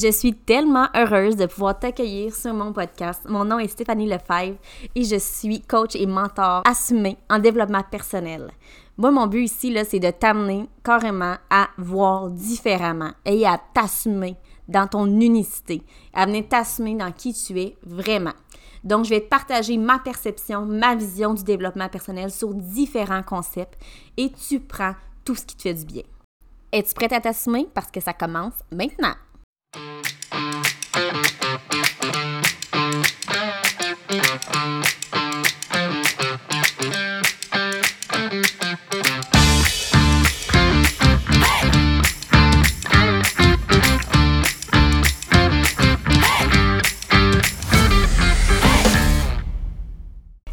Je suis tellement heureuse de pouvoir t'accueillir sur mon podcast. Mon nom est Stéphanie Lefebvre et je suis coach et mentor assumé en développement personnel. Moi, mon but ici, c'est de t'amener carrément à voir différemment et à t'assumer dans ton unicité, à venir t'assumer dans qui tu es vraiment. Donc, je vais te partager ma perception, ma vision du développement personnel sur différents concepts et tu prends tout ce qui te fait du bien. Es-tu prête à t'assumer? Parce que ça commence maintenant?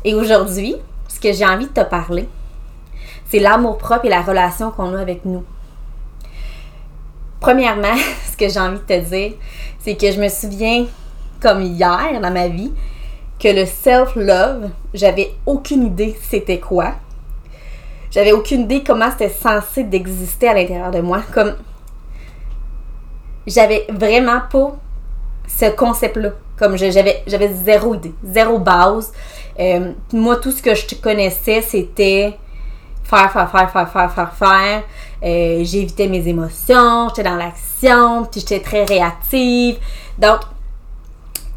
Et aujourd'hui, ce que j'ai envie de te parler, c'est l'amour propre et la relation qu'on a avec nous. Premièrement, ce que j'ai envie de te dire, c'est que je me souviens, comme hier dans ma vie, que le self-love, j'avais aucune idée c'était quoi. J'avais aucune idée comment c'était censé d'exister à l'intérieur de moi. Comme j'avais vraiment pas ce concept-là. Comme j'avais, zéro idée, zéro base. Euh, moi, tout ce que je connaissais, c'était faire, faire, faire, faire, faire, faire, faire. Euh, j'évitais mes émotions, j'étais dans l'action, puis j'étais très réactive. Donc,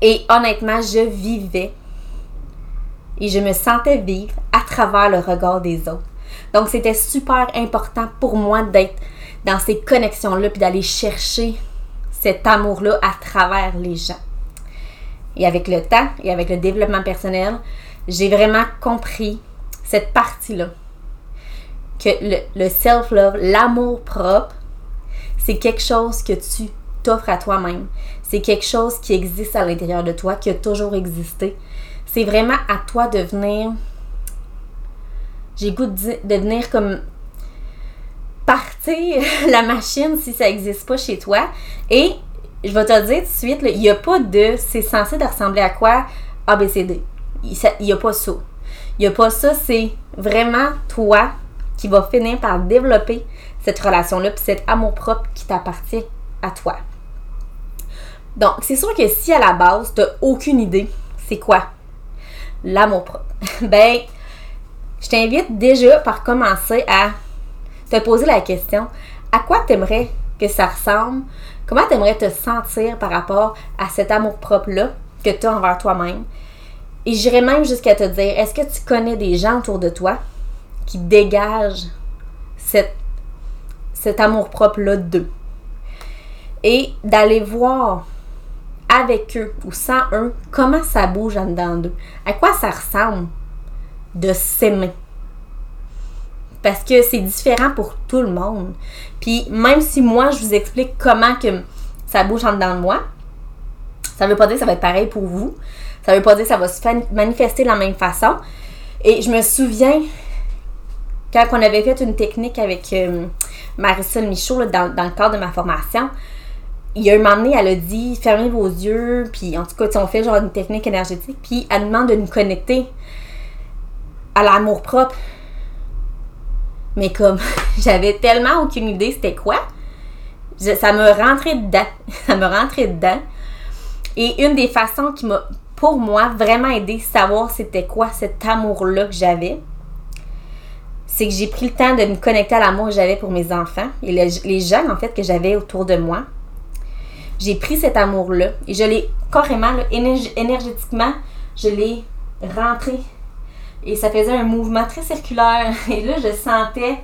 et honnêtement, je vivais et je me sentais vivre à travers le regard des autres. Donc, c'était super important pour moi d'être dans ces connexions-là, puis d'aller chercher cet amour-là à travers les gens. Et avec le temps et avec le développement personnel, j'ai vraiment compris cette partie-là. Que le, self-love, l'amour propre, c'est quelque chose que tu t'offres à toi-même. C'est quelque chose qui existe à l'intérieur de toi, qui a toujours existé. C'est vraiment à toi de venir. J'ai goût de, venir comme partir la machine si ça n'existe pas chez toi. Et je vais te dire tout de suite, il n'y a pas de. C'est censé de ressembler à quoi? ABCD. Il n'y a pas ça. Il n'y a pas ça, c'est vraiment toi qui va finir par développer cette relation-là, puis cet amour-propre qui t'appartient à toi. Donc, c'est sûr que si à la base, tu n'as aucune idée, c'est quoi l'amour-propre? ben, je t'invite déjà par commencer à te poser la question à quoi tu aimerais que ça ressemble? Comment tu aimerais te sentir par rapport à cet amour-propre-là que tu as envers toi-même? Et j'irais même jusqu'à te dire, est-ce que tu connais des gens autour de toi qui cette, cet amour-propre-là d'eux? Et d'aller voir avec eux ou sans eux comment ça bouge en dedans d'eux. À quoi ça ressemble de s'aimer? Parce que c'est différent pour tout le monde. Puis même si moi, je vous explique comment que ça bouge en dedans de moi, ça veut pas dire que ça va être pareil pour vous. Ça veut pas dire que ça va se manifester de la même façon. Et je me souviens, quand on avait fait une technique avec euh, Marisol Michaud dans, le cadre de ma formation, il y a un moment donné, elle a dit fermez vos yeux, puis en tout cas, on fait genre une technique énergétique, puis elle demande de nous connecter à l'amour propre. Mais comme j'avais tellement aucune idée c'était quoi, ça me rentrait dedans. Ça me rentrait dedans. Et une des façons qui m'a pour moi, vraiment aider à savoir c'était quoi cet amour-là que j'avais, c'est que j'ai pris le temps de me connecter à l'amour que j'avais pour mes enfants et les, jeunes, en fait, que j'avais autour de moi. J'ai pris cet amour-là et je l'ai carrément, énergétiquement, je l'ai rentré. Et ça faisait un mouvement très circulaire. Et là, je sentais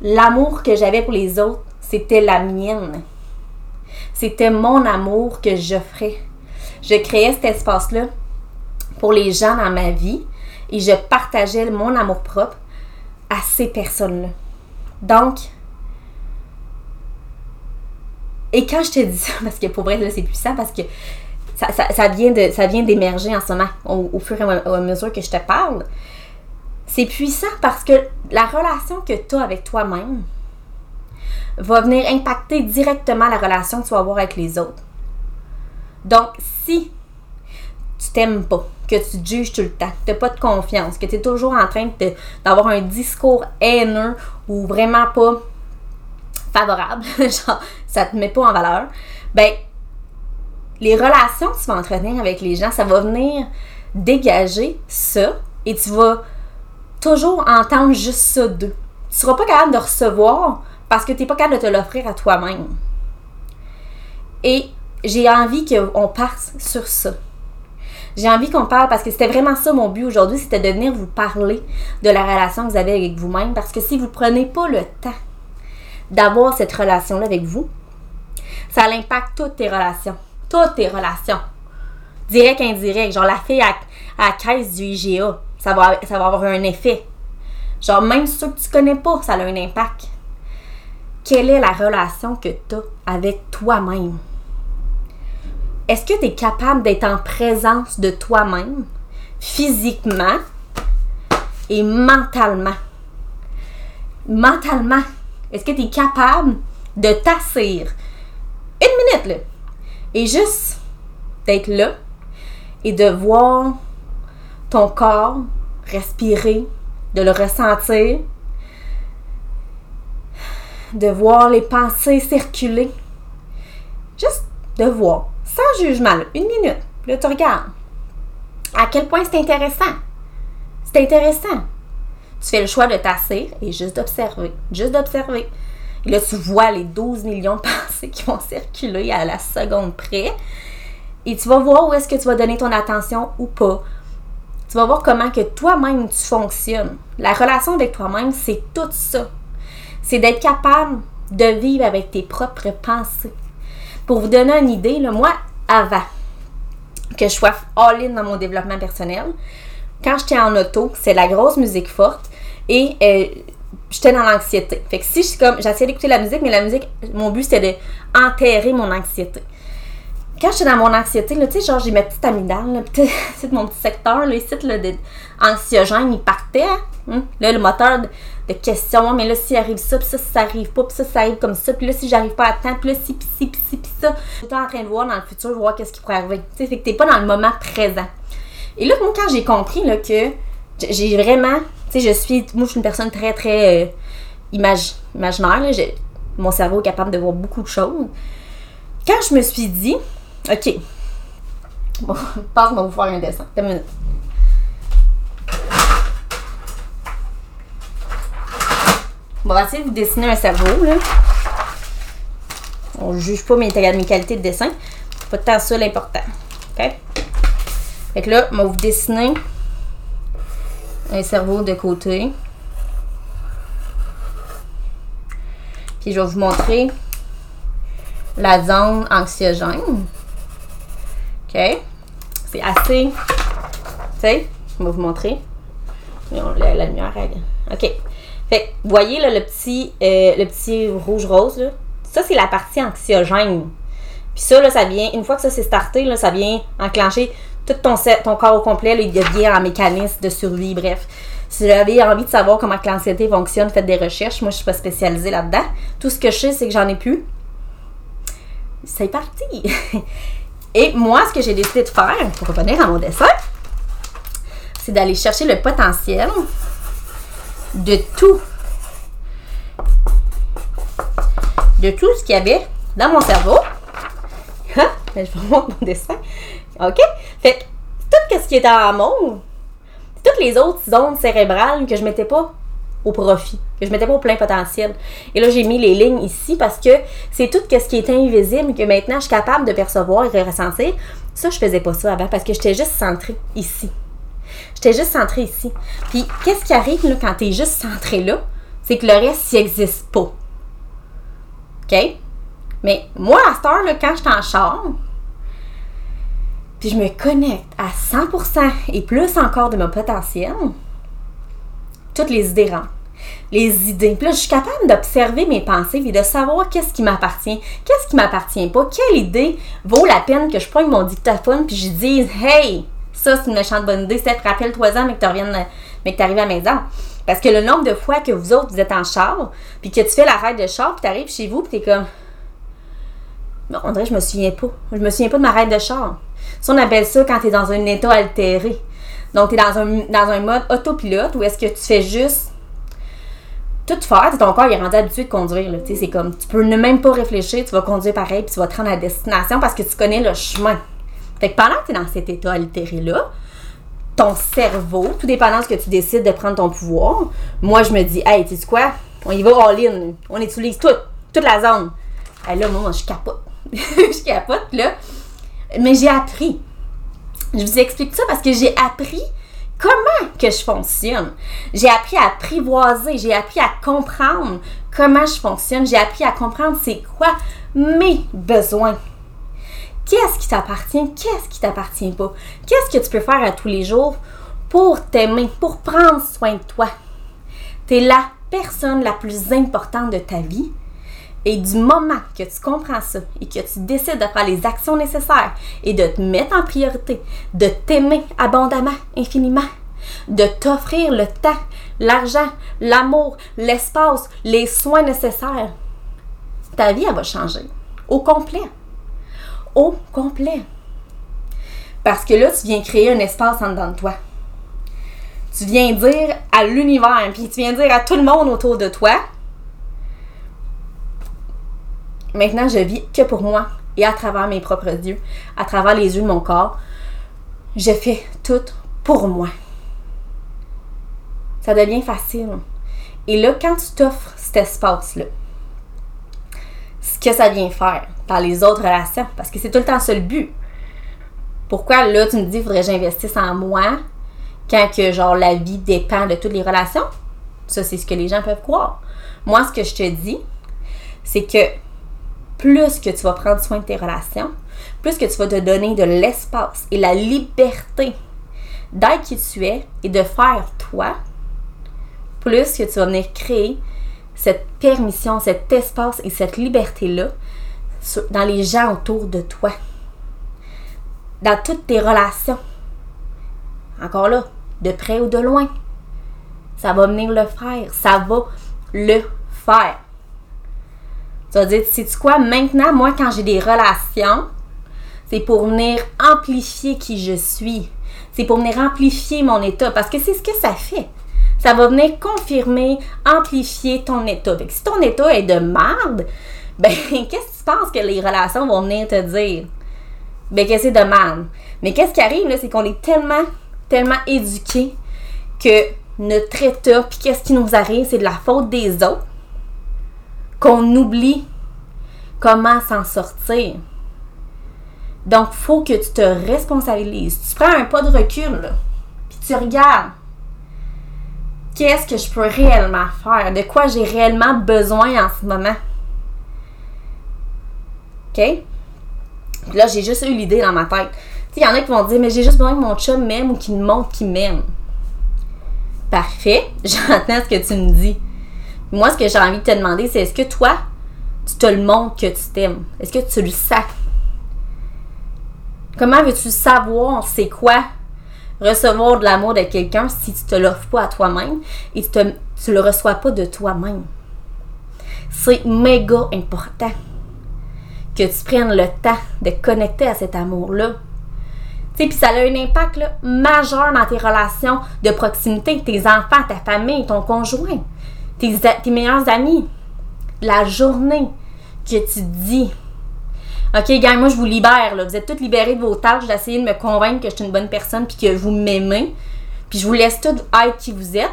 l'amour que j'avais pour les autres, c'était la mienne. C'était mon amour que j'offrais je créais cet espace-là pour les gens dans ma vie et je partageais mon amour propre à ces personnes-là. Donc, et quand je te dis ça, parce que pour vrai, c'est puissant, parce que ça, vient de, ça vient d'émerger en ce moment, au, fur et à mesure que je te parle. C'est puissant parce que la relation que tu as avec toi-même va venir impacter directement la relation que tu vas avoir avec les autres. Donc, si tu t'aimes pas, que tu te juges tout le temps, que tu n'as pas de confiance, que tu es toujours en train d'avoir un discours haineux ou vraiment pas favorable, genre ça te met pas en valeur, ben les relations que tu vas entretenir avec les gens, ça va venir dégager ça et tu vas toujours entendre juste ça d'eux. Tu seras pas capable de recevoir parce que tu n'es pas capable de te l'offrir à toi-même. Et j'ai envie qu'on parte sur ça. J'ai envie qu'on parle parce que c'était vraiment ça mon but aujourd'hui, c'était de venir vous parler de la relation que vous avez avec vous-même. Parce que si vous ne prenez pas le temps d'avoir cette relation-là avec vous, ça impacte toutes tes relations. Toutes tes relations. Direct, indirect. Genre la fille à, la caisse du IGA, ça va, ça va avoir un effet. Genre même ceux que tu connais pas, ça a un impact. Quelle est la relation que tu as avec toi-même? Est-ce que tu es capable d'être en présence de toi-même, physiquement et mentalement? Mentalement, est-ce que tu es capable de t'asseoir une minute là, et juste d'être là et de voir ton corps respirer, de le ressentir, de voir les pensées circuler? Juste de voir sans jugement, une minute. Là, tu regardes. À quel point c'est intéressant. C'est intéressant. Tu fais le choix de t'asseoir et juste d'observer. Juste d'observer. Et là, tu vois les 12 millions de pensées qui vont circuler à la seconde près. Et tu vas voir où est-ce que tu vas donner ton attention ou pas. Tu vas voir comment que toi-même tu fonctionnes. La relation avec toi-même, c'est tout ça. C'est d'être capable de vivre avec tes propres pensées. Pour vous donner une idée, moi, avant que je sois all-in dans mon développement personnel, quand j'étais en auto, c'est la grosse musique forte et euh, j'étais dans l'anxiété. Fait que si je comme, j'essayais d'écouter la musique, mais la musique, mon but c'était de mon anxiété. Quand j'étais dans mon anxiété, tu sais, genre j'ai ma petite amygdale, c'est mon petit secteur, là, ici, là, anxiogène, il partait. Hein. Là, le moteur de questions, mais là, s'il arrive ça, puis ça, ça arrive pas, puis ça, ça arrive comme ça, puis là, si j'arrive pas à temps, puis là, si, puis si, puis si, puis ça. Suis en train de voir dans le futur, voir qu'est-ce qui pourrait arriver. Tu sais, fait que t'es pas dans le moment présent. Et là, moi, quand j'ai compris, là, que j'ai vraiment, tu sais, je suis, moi, je suis une personne très, très euh, imaginaire, là, mon cerveau est capable de voir beaucoup de choses. Quand je me suis dit, OK, bon, passe-moi vous faire un dessin. Minute. On va essayer de vous dessiner un cerveau, là. On ne juge pas mes, mes, qualités de dessin. Pas tant ça l'important. OK? Fait que là, on va vous dessiner un cerveau de côté. Puis je vais vous montrer la zone anxiogène. OK? C'est assez. Tu sais, je vais vous montrer. La, lumière, OK. Fait vous voyez le petit euh, petit rouge-rose, là, ça c'est la partie anxiogène. Puis ça, là, ça vient, une fois que ça s'est starté, là, ça vient enclencher tout ton, ton corps au complet, là, il devient un mécanisme de survie, bref. Si vous avez envie de savoir comment l'anxiété fonctionne, faites des recherches. Moi, je suis pas spécialisée là-dedans. Tout ce que je sais, c'est que j'en ai plus. C'est parti! Et moi, ce que j'ai décidé de faire, pour revenir à mon dessin, c'est d'aller chercher le potentiel de tout. De tout ce qu'il y avait dans mon cerveau. Hein? je vous mon dessin. OK? Fait que tout ce qui était en mauve, toutes les autres zones cérébrales que je mettais pas au profit, que je mettais pas au plein potentiel. Et là, j'ai mis les lignes ici parce que c'est tout ce qui est invisible que maintenant je suis capable de percevoir et de ressentir. Ça, je faisais pas ça avant parce que j'étais juste centrée ici. J'étais juste centrée ici. Puis, qu'est-ce qui arrive là, quand tu es juste centré là? C'est que le reste, il n'existe pas. OK? Mais moi, à cette heure, là, quand je suis en puis je me connecte à 100% et plus encore de mon potentiel, toutes les idées rentrent. Les idées. Puis là, je suis capable d'observer mes pensées et de savoir qu'est-ce qui m'appartient, qu'est-ce qui m'appartient pas, quelle idée vaut la peine que je prenne mon dictaphone puis je dise Hey, ça, c'est une méchante bonne idée. C'est rappelle-toi-en, mais que tu reviennes, mais que tu arrives à la maison. Parce que le nombre de fois que vous autres, vous êtes en char, puis que tu fais la ride de char, puis tu arrives chez vous, puis tu es comme. on dirait je me souviens pas. Je me souviens pas de ma ride de char. Ça, on appelle ça quand tu es dans un état altéré. Donc, tu es dans un, dans un mode autopilote où est-ce que tu fais juste tout faire, ton corps il est rendu habitué de conduire. C'est comme, tu peux ne même pas réfléchir, tu vas conduire pareil, puis tu vas te rendre à destination parce que tu connais le chemin. Fait que pendant que tu es dans cet état altéré-là, ton cerveau, tout dépendant de ce que tu décides de prendre ton pouvoir, moi je me dis, hey, tu sais quoi, on y va all-in, on utilise tout, toute la zone. Et là, moi, je capote. je capote, là. Mais j'ai appris. Je vous explique ça parce que j'ai appris comment que je fonctionne. J'ai appris à apprivoiser, j'ai appris à comprendre comment je fonctionne, j'ai appris à comprendre c'est quoi mes besoins. Qu'est-ce qui t'appartient, qu'est-ce qui t'appartient pas? Qu'est-ce que tu peux faire à tous les jours pour t'aimer, pour prendre soin de toi? Tu es la personne la plus importante de ta vie. Et du moment que tu comprends ça et que tu décides de faire les actions nécessaires et de te mettre en priorité, de t'aimer abondamment, infiniment, de t'offrir le temps, l'argent, l'amour, l'espace, les soins nécessaires, ta vie, va changer. Au complet. Au complet. Parce que là, tu viens créer un espace en dedans de toi. Tu viens dire à l'univers, puis tu viens dire à tout le monde autour de toi, Maintenant, je vis que pour moi et à travers mes propres yeux, à travers les yeux de mon corps. Je fais tout pour moi. Ça devient facile. Et là, quand tu t'offres cet espace-là, ce que ça vient faire dans les autres relations, parce que c'est tout le temps ça le but. Pourquoi là, tu me dis, il faudrait que j'investisse en moi quand que, genre, la vie dépend de toutes les relations? Ça, c'est ce que les gens peuvent croire. Moi, ce que je te dis, c'est que plus que tu vas prendre soin de tes relations, plus que tu vas te donner de l'espace et la liberté d'être qui tu es et de faire toi, plus que tu vas venir créer cette permission, cet espace et cette liberté-là dans les gens autour de toi. Dans toutes tes relations. Encore là, de près ou de loin. Ça va venir le faire. Ça va le faire. Tu vas dire, sais-tu quoi, maintenant, moi, quand j'ai des relations, c'est pour venir amplifier qui je suis. C'est pour venir amplifier mon état. Parce que c'est ce que ça fait. Ça va venir confirmer, amplifier ton état. Fait si ton état est de merde, ben, qu'est-ce que tu penses que les relations vont venir te dire? Ben, que c'est de merde. Mais qu'est-ce qui arrive, c'est qu'on est tellement, tellement éduqués que notre état, puis qu'est-ce qui nous arrive, c'est de la faute des autres qu'on oublie comment s'en sortir. Donc, il faut que tu te responsabilises. Tu prends un pas de recul, puis tu regardes qu'est-ce que je peux réellement faire, de quoi j'ai réellement besoin en ce moment? OK? là, j'ai juste eu l'idée dans ma tête. Il y en a qui vont dire, mais j'ai juste besoin que mon chum m'aime ou qu'il me montre qu'il m'aime. Parfait, j'entends ce que tu me dis. Moi, ce que j'ai envie de te demander, c'est est-ce que toi, tu te le montres que tu t'aimes? Est-ce que tu le sais? Comment veux-tu savoir c'est quoi recevoir de l'amour de quelqu'un si tu te l'offres pas à toi-même et tu, te, le reçois pas de toi-même? C'est méga important que tu prennes le temps de connecter à cet amour-là. Puis ça a un impact majeur dans tes relations de proximité, tes enfants, ta famille, ton conjoint tes, meilleurs amis, la journée que tu dis OK, gang, moi je vous libère, là. Vous êtes toutes libérés de vos tâches d'essayer de me convaincre que je suis une bonne personne puis que vous m'aimez. Puis je vous laisse tout être qui vous êtes.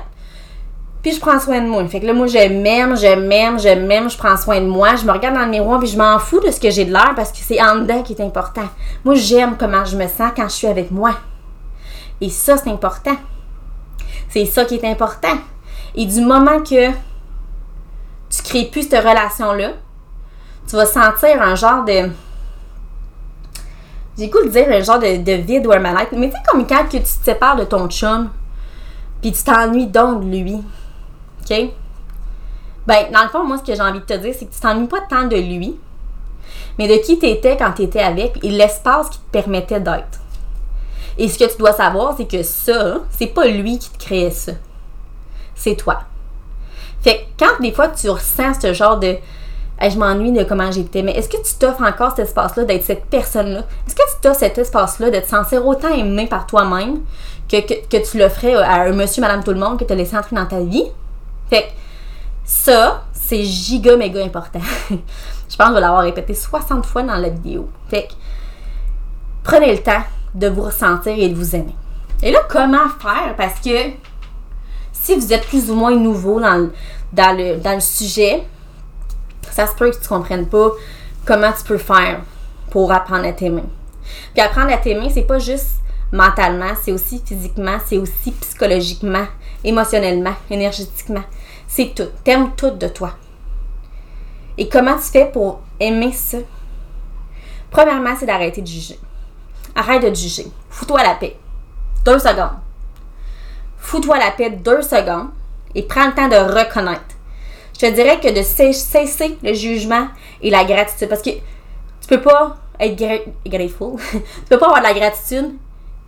Puis je prends soin de moi. Fait que là, moi, je m'aime, je m'aime, je m'aime, je prends soin de moi. Je me regarde dans le miroir puis je m'en fous de ce que j'ai de l'air parce que c'est en dedans qui est important. Moi, j'aime comment je me sens quand je suis avec moi. Et ça, c'est important. C'est ça qui est important. Et du moment que tu crées plus cette relation-là, tu vas sentir un genre de. J'ai de dire un genre de, vide ou un mal-être. Mais tu comme quand tu te sépares de ton chum, puis tu t'ennuies donc de lui. OK? Ben, dans le fond, moi, ce que j'ai envie de te dire, c'est que tu t'ennuies pas tant de lui, mais de qui tu quand tu étais avec et l'espace qui te permettait d'être. Et ce que tu dois savoir, c'est que ça, c'est pas lui qui te créait ça c'est toi. Fait que quand des fois tu ressens ce genre de je m'ennuie de comment j'étais, mais est-ce que tu t'offres encore cet espace-là d'être cette personne-là? Est-ce que tu t'offres cet espace-là de te sentir autant aimé par toi-même que, que, tu le ferais à un monsieur, madame, tout le monde que tu as entrer dans ta vie? Fait que Ça, c'est giga méga important. je pense que je vais l'avoir répété 60 fois dans la vidéo. Fait prenez le temps de vous ressentir et de vous aimer. Et là, comment faire? Parce que si vous êtes plus ou moins nouveau dans le, dans le, dans le sujet, ça se peut que tu ne comprennes pas comment tu peux faire pour apprendre à t'aimer. Puis apprendre à t'aimer, c'est pas juste mentalement, c'est aussi physiquement, c'est aussi psychologiquement, émotionnellement, énergétiquement. C'est tout. T'aimes tout de toi. Et comment tu fais pour aimer ça? Premièrement, c'est d'arrêter de juger. Arrête de juger. Fous-toi la paix. Deux secondes. Fous-toi la paix deux secondes et prends le temps de reconnaître. Je te dirais que de cesser le jugement et la gratitude. Parce que tu peux pas être grateful. tu peux pas avoir de la gratitude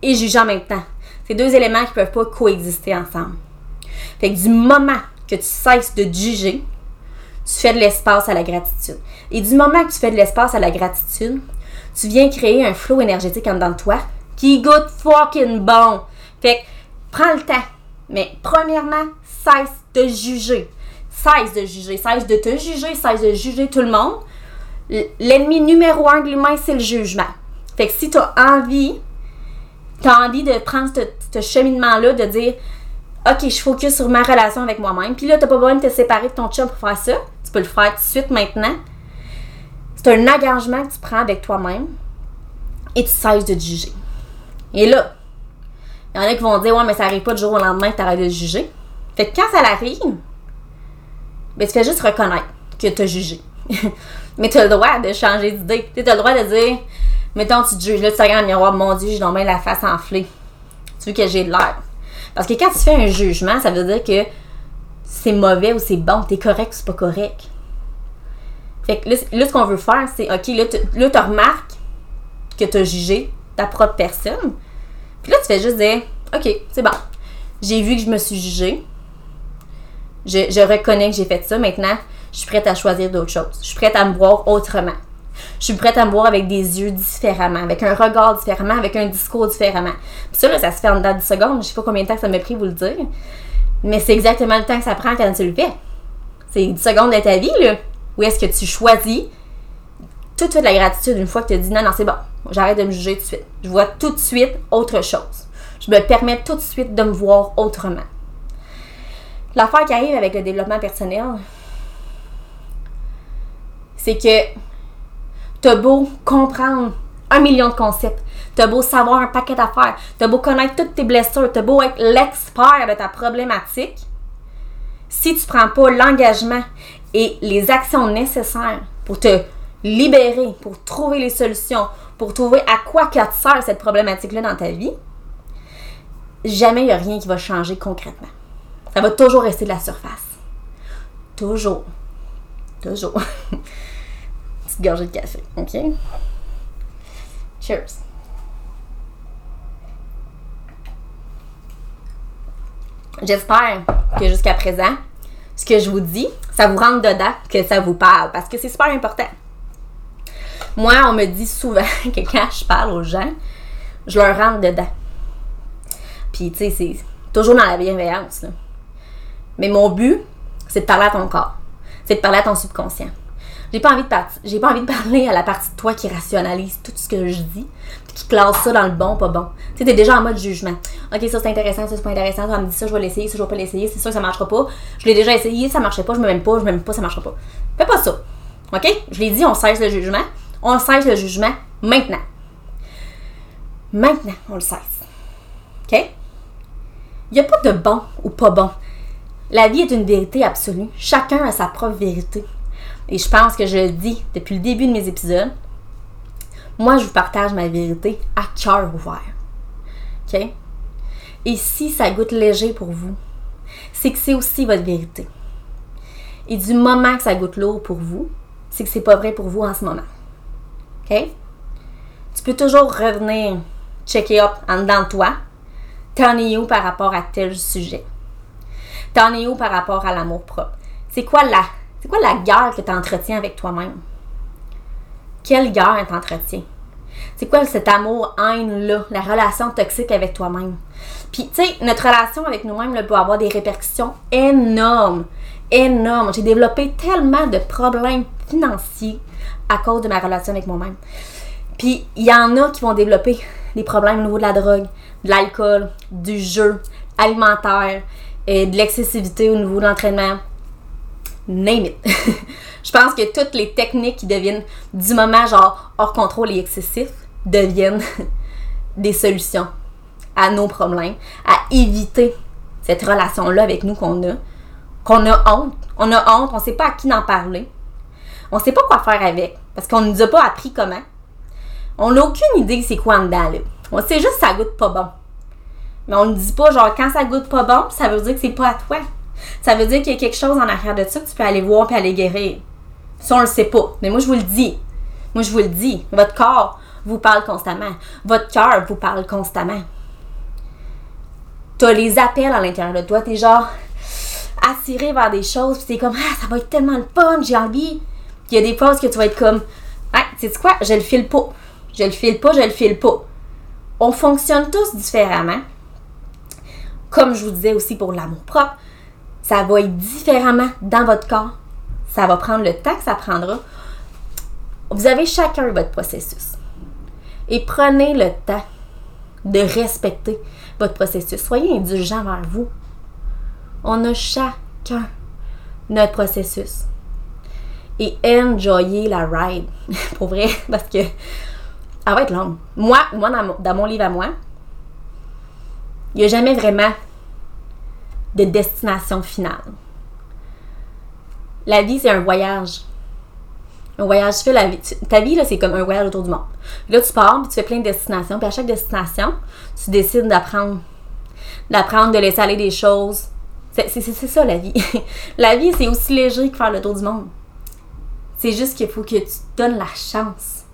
et juger en même temps. C'est deux éléments qui peuvent pas coexister ensemble. Fait que du moment que tu cesses de juger, tu fais de l'espace à la gratitude. Et du moment que tu fais de l'espace à la gratitude, tu viens créer un flot énergétique en dedans de toi qui goûte fucking bon. Fait que prends le temps. Mais premièrement, cesse de juger. Cesse de juger. Cesse de te juger. Cesse de juger tout le monde. L'ennemi numéro un de l'humain, c'est le jugement. Fait que si tu as envie, tu as envie de prendre ce cheminement-là, de dire OK, je focus sur ma relation avec moi-même. Puis là, tu n'as pas besoin de te séparer de ton chum pour faire ça. Tu peux le faire tout de suite maintenant. C'est un engagement que tu prends avec toi-même et tu cesses de te juger. Et là, il y en a qui vont dire Ouais, mais ça n'arrive pas du jour au lendemain que tu arrêtes de juger. Fait que quand ça arrive, ben, tu fais juste reconnaître que tu as jugé. mais tu as le droit de changer d'idée. Tu as le droit de dire Mettons, tu te juges, là, tu regardes le miroir, mon Dieu, j'ai donc la face enflée. Tu veux que j'ai de l'air. Parce que quand tu fais un jugement, ça veut dire que c'est mauvais ou c'est bon, t'es correct ou c'est pas correct. Fait que là, ce qu'on veut faire, c'est OK, là, tu remarques que tu as jugé ta propre personne. Puis là, tu fais juste dire OK, c'est bon. J'ai vu que je me suis jugée. Je, je reconnais que j'ai fait ça. Maintenant, je suis prête à choisir d'autres choses. Je suis prête à me voir autrement. Je suis prête à me voir avec des yeux différemment, avec un regard différemment, avec un discours différemment. Puis ça, là, ça se fait en dedans 10 secondes. Je sais pas combien de temps ça m'a pris vous le dire. Mais c'est exactement le temps que ça prend quand tu le fais. C'est 10 secondes de ta vie, là. Où est-ce que tu choisis tout de suite la gratitude une fois que tu as dit non, non, c'est bon. J'arrête de me juger tout de suite. Je vois tout de suite autre chose. Je me permets tout de suite de me voir autrement. L'affaire qui arrive avec le développement personnel, c'est que T'as beau comprendre un million de concepts, t'as beau savoir un paquet d'affaires, t'as beau connaître toutes tes blessures, t'as beau être l'expert de ta problématique, si tu prends pas l'engagement et les actions nécessaires pour te libérer, pour trouver les solutions, pour trouver à quoi que te sert cette problématique-là dans ta vie, jamais il n'y a rien qui va changer concrètement. Ça va toujours rester de la surface. Toujours. Toujours. gorgée de café. OK? Cheers. J'espère que jusqu'à présent, ce que je vous dis, ça vous rentre dedans, que ça vous parle, parce que c'est super important. Moi, on me dit souvent que quand je parle aux gens, je leur rentre dedans. Puis, tu sais, c'est toujours dans la bienveillance. Mais mon but, c'est de parler à ton corps. C'est de parler à ton subconscient. J'ai pas envie de j'ai pas envie de parler à la partie de toi qui rationalise tout ce que je dis, qui classe ça dans le bon, pas bon. Tu sais, t'es déjà en mode jugement. Ok, ça c'est intéressant, ça c'est pas intéressant, ça me dit ça, je vais l'essayer, ça je vais pas l'essayer, c'est sûr que ça marchera pas. Je l'ai déjà essayé, ça marchait pas, je me m'aime pas, je m'aime pas, ça marchera pas. Fais pas ça. Ok? Je l'ai dit, on cesse le jugement. On cesse le jugement maintenant. Maintenant, on le cesse. OK? Il n'y a pas de bon ou pas bon. La vie est une vérité absolue. Chacun a sa propre vérité. Et je pense que je le dis depuis le début de mes épisodes. Moi, je vous partage ma vérité à cœur ouvert. OK? Et si ça goûte léger pour vous, c'est que c'est aussi votre vérité. Et du moment que ça goûte lourd pour vous, c'est que c'est pas vrai pour vous en ce moment. Tu peux toujours revenir checker up en dedans de toi. T'en es où par rapport à tel sujet? T'en es où par rapport à l'amour propre? C'est quoi la c'est quoi la guerre que tu entretiens avec toi-même? Quelle guerre t'entretiens? C'est quoi cet amour-haine-là, la relation toxique avec toi-même? Puis, tu sais, notre relation avec nous-mêmes peut avoir des répercussions énormes, énorme. J'ai développé tellement de problèmes financiers à cause de ma relation avec moi-même. Puis il y en a qui vont développer des problèmes au niveau de la drogue, de l'alcool, du jeu alimentaire, et de l'excessivité au niveau de l'entraînement. Name it. Je pense que toutes les techniques qui deviennent du moment genre hors contrôle et excessif deviennent des solutions à nos problèmes, à éviter cette relation-là avec nous qu'on a, qu'on a honte. On a honte, on ne sait pas à qui en parler. On ne sait pas quoi faire avec, parce qu'on ne nous a pas appris comment. On n'a aucune idée c'est quoi en dedans. On sait juste que ça goûte pas bon. Mais on ne dit pas, genre, quand ça goûte pas bon, ça veut dire que c'est pas à toi. Ça veut dire qu'il y a quelque chose en arrière de ça que tu peux aller voir et aller guérir. Ça, on le sait pas. Mais moi, je vous le dis. Moi, je vous le dis. Votre corps vous parle constamment. Votre cœur vous parle constamment. T'as les appels à l'intérieur de toi. T'es genre attiré vers des choses. Puis t'es comme, ah, ça va être tellement le fun, j'ai envie. Il y a des pauses que tu vas être comme, ah, tu sais quoi, je le file pas. Je le file pas, je le file pas. On fonctionne tous différemment. Comme je vous disais aussi pour l'amour propre, ça va être différemment dans votre corps. Ça va prendre le temps que ça prendra. Vous avez chacun votre processus. Et prenez le temps de respecter votre processus. Soyez indulgent vers vous. On a chacun notre processus. Et enjoyez la ride. Pour vrai, parce que elle va être longue. Moi, moi dans mon livre à moi, il n'y a jamais vraiment de destination finale. La vie, c'est un voyage. Un voyage, tu fais la vie. ta vie, là, c'est comme un voyage autour du monde. Là, tu pars, puis tu fais plein de destinations. Puis à chaque destination, tu décides d'apprendre. D'apprendre, de laisser aller des choses. C'est ça, la vie. la vie, c'est aussi léger que faire le tour du monde. C'est juste qu'il faut que tu donnes la chance.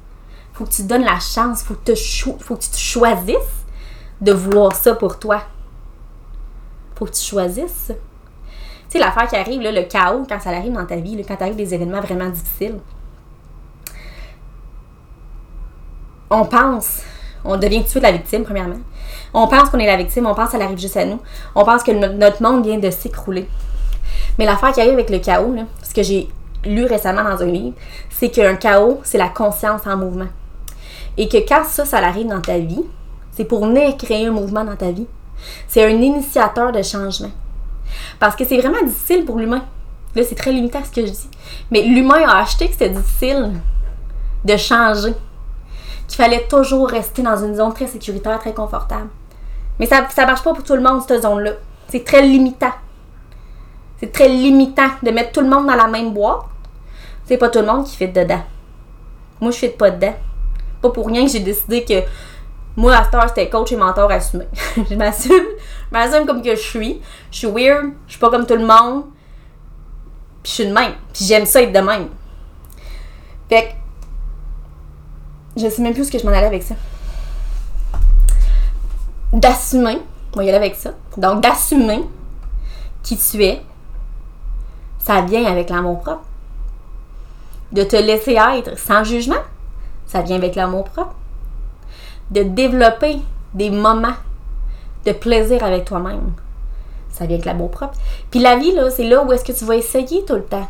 faut que tu donnes la chance. faut faut que tu te choisisses de vouloir ça pour toi. Faut que tu choisisses. Tu sais, l'affaire qui arrive, là, le chaos, quand ça arrive dans ta vie, quand t'arrives des événements vraiment difficiles, on pense, on devient tout de suite la victime, premièrement. On pense qu'on est la victime, on pense qu'elle arrive juste à nous. On pense que notre monde vient de s'écrouler. Mais l'affaire qui arrive avec le chaos, là, ce que j'ai lu récemment dans un livre, c'est qu'un chaos, c'est la conscience en mouvement. Et que quand ça, ça arrive dans ta vie, c'est pour venir créer un mouvement dans ta vie. C'est un initiateur de changement. Parce que c'est vraiment difficile pour l'humain. Là, c'est très limité à ce que je dis. Mais l'humain a acheté que c'était difficile de changer. Qu'il fallait toujours rester dans une zone très sécuritaire, très confortable. Mais ça ne marche pas pour tout le monde, cette zone-là. C'est très limitant. C'est très limitant de mettre tout le monde dans la même boîte. C'est pas tout le monde qui fait dedans. Moi, je fais pas dedans. Pas pour rien que j'ai décidé que moi, à Star, c'était coach et mentor assumé. je m'assume. Je m'assume comme que je suis. Je suis weird. Je suis pas comme tout le monde. Puis je suis de même. Puis j'aime ça être de même. Fait que. Je sais même plus ce que je m'en allais avec ça. D'assumer. On va y aller avec ça. Donc, d'assumer qui tu es. Ça vient avec l'amour propre. De te laisser être sans jugement. Ça vient avec l'amour propre de développer des moments de plaisir avec toi-même. Ça vient avec l'amour propre. Puis la vie, là, c'est là où est-ce que tu vas essayer tout le temps.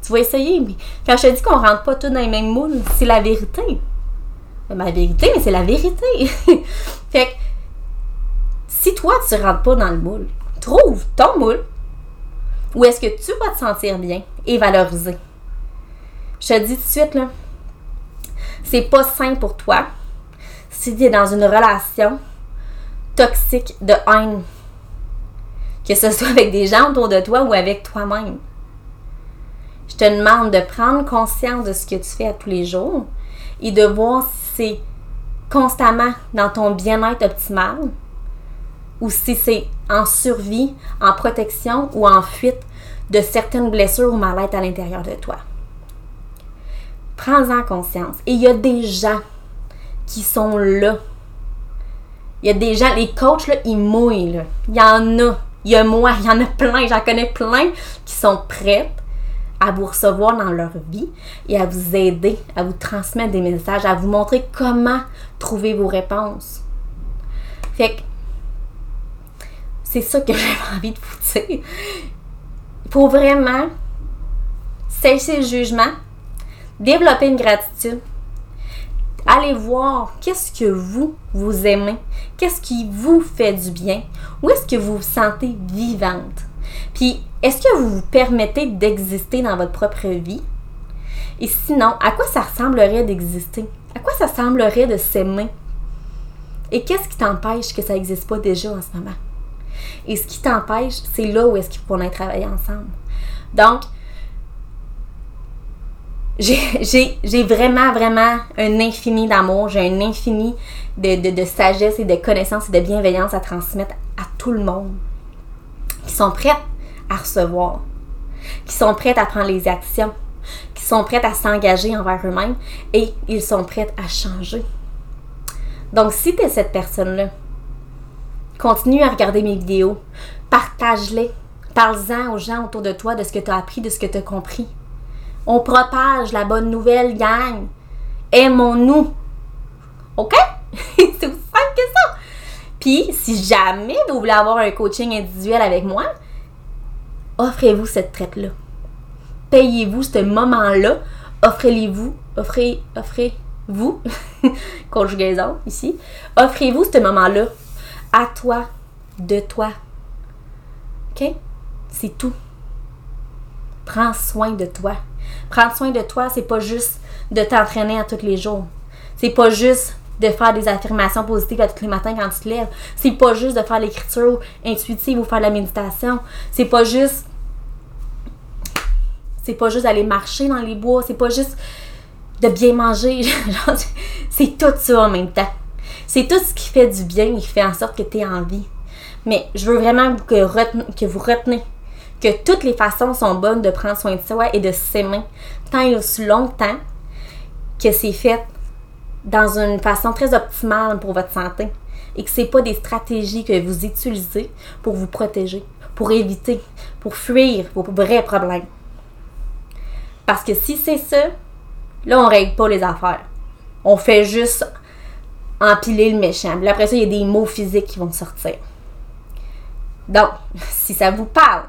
Tu vas essayer. Mais quand je te dis qu'on rentre pas tous dans les mêmes moules, c'est la vérité. C'est ma vérité, mais c'est la vérité. fait que, si toi, tu rentres pas dans le moule, trouve ton moule où est-ce que tu vas te sentir bien et valoriser. Je te dis tout de suite, là, c'est pas sain pour toi si tu es dans une relation toxique de haine, que ce soit avec des gens autour de toi ou avec toi-même, je te demande de prendre conscience de ce que tu fais à tous les jours et de voir si c'est constamment dans ton bien-être optimal ou si c'est en survie, en protection ou en fuite de certaines blessures ou mal-être à l'intérieur de toi. Prends-en conscience. Et il y a des gens qui sont là. Il y a des gens, les coachs, là, ils mouillent. Il y en a. Il y a moi, il y en a plein. J'en connais plein qui sont prêtes à vous recevoir dans leur vie et à vous aider, à vous transmettre des messages, à vous montrer comment trouver vos réponses. Fait que c'est ça que j'avais envie de vous dire. pour vraiment cesser le jugement, développer une gratitude, allez voir qu'est-ce que vous, vous aimez, qu'est-ce qui vous fait du bien, où est-ce que vous vous sentez vivante? Puis, est-ce que vous vous permettez d'exister dans votre propre vie? Et sinon, à quoi ça ressemblerait d'exister? À quoi ça semblerait de s'aimer? Et qu'est-ce qui t'empêche que ça n'existe pas déjà en ce moment? Et ce qui t'empêche, c'est là où est-ce qu'il faut travailler ensemble. Donc, j'ai vraiment, vraiment un infini d'amour, j'ai un infini de, sagesse et de connaissances et de bienveillance à transmettre à tout le monde qui sont prêts à recevoir, qui sont prêts à prendre les actions, qui sont prêts à s'engager envers eux-mêmes et ils sont prêts à changer. Donc, si tu es cette personne-là, continue à regarder mes vidéos, partage-les, parle-en aux gens autour de toi de ce que tu as appris, de ce que tu as compris. On propage la bonne nouvelle, gang. Aimons-nous. OK? C'est aussi simple que ça. Puis, si jamais vous voulez avoir un coaching individuel avec moi, offrez-vous cette traite-là. Payez-vous ce moment-là. Offrez-les-vous. Offrez, offrez-vous. Conjugaison ici. Offrez-vous ce moment-là à toi, de toi. OK? C'est tout. Prends soin de toi. Prendre soin de toi, c'est pas juste de t'entraîner à tous les jours. C'est pas juste de faire des affirmations positives à tous les matins quand tu te lèves. C'est pas juste de faire l'écriture intuitive ou faire la méditation. C'est pas juste. C'est pas juste d'aller marcher dans les bois. C'est pas juste de bien manger. c'est tout ça en même temps. C'est tout ce qui fait du bien et qui fait en sorte que tu es en vie. Mais je veux vraiment que, que vous retenez que toutes les façons sont bonnes de prendre soin de soi et de s'aimer tant et aussi longtemps que c'est fait dans une façon très optimale pour votre santé et que c'est pas des stratégies que vous utilisez pour vous protéger, pour éviter, pour fuir vos vrais problèmes. Parce que si c'est ça, là on règle pas les affaires. On fait juste empiler le méchant. Puis après ça, il y a des mots physiques qui vont sortir. Donc, si ça vous parle,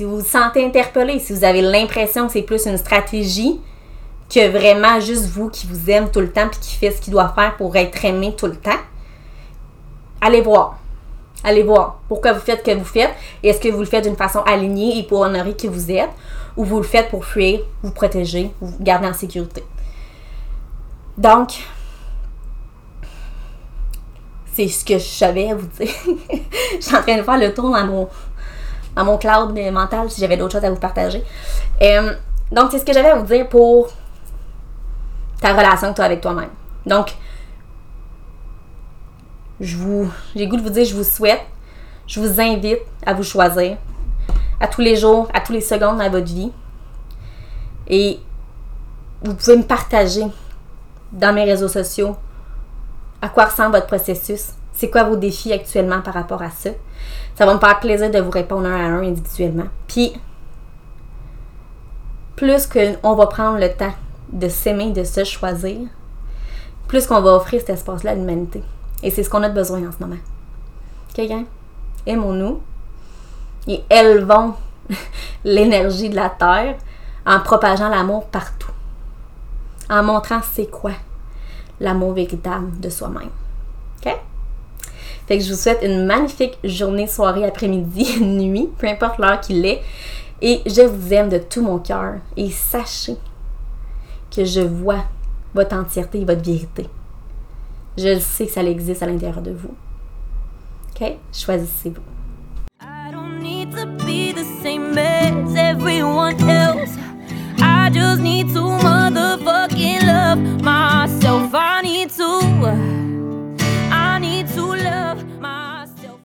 si vous vous sentez interpellé, si vous avez l'impression que c'est plus une stratégie que vraiment juste vous qui vous aime tout le temps puis qui fait ce qu'il doit faire pour être aimé tout le temps, allez voir. Allez voir pourquoi vous faites ce que vous faites? Est-ce que vous le faites d'une façon alignée et pour honorer qui vous êtes? Ou vous le faites pour fuir, vous protéger, vous garder en sécurité? Donc, c'est ce que je savais à vous dire. je suis en train de faire le tour dans mon, mon cloud mental si j'avais d'autres choses à vous partager. Euh, donc, c'est ce que j'avais à vous dire pour ta relation que tu as avec toi-même. Donc, je vous, j'ai goût de vous dire, je vous souhaite, je vous invite à vous choisir à tous les jours, à tous les secondes dans votre vie. Et vous pouvez me partager dans mes réseaux sociaux à quoi ressemble votre processus, c'est quoi vos défis actuellement par rapport à ça? Ça va me faire plaisir de vous répondre un à un individuellement. Puis, plus qu'on va prendre le temps de s'aimer, de se choisir, plus qu'on va offrir cet espace-là à l'humanité. Et c'est ce qu'on a besoin en ce moment. OK, gang? Aimons-nous et élevons l'énergie de la Terre en propageant l'amour partout. En montrant c'est quoi l'amour véritable de soi-même. OK? Fait que je vous souhaite une magnifique journée, soirée, après-midi, nuit, peu importe l'heure qu'il est. Et je vous aime de tout mon cœur. Et sachez que je vois votre entièreté et votre vérité. Je sais que ça existe à l'intérieur de vous. OK? Choisissez-vous. I just need to motherfucking love myself. I need to.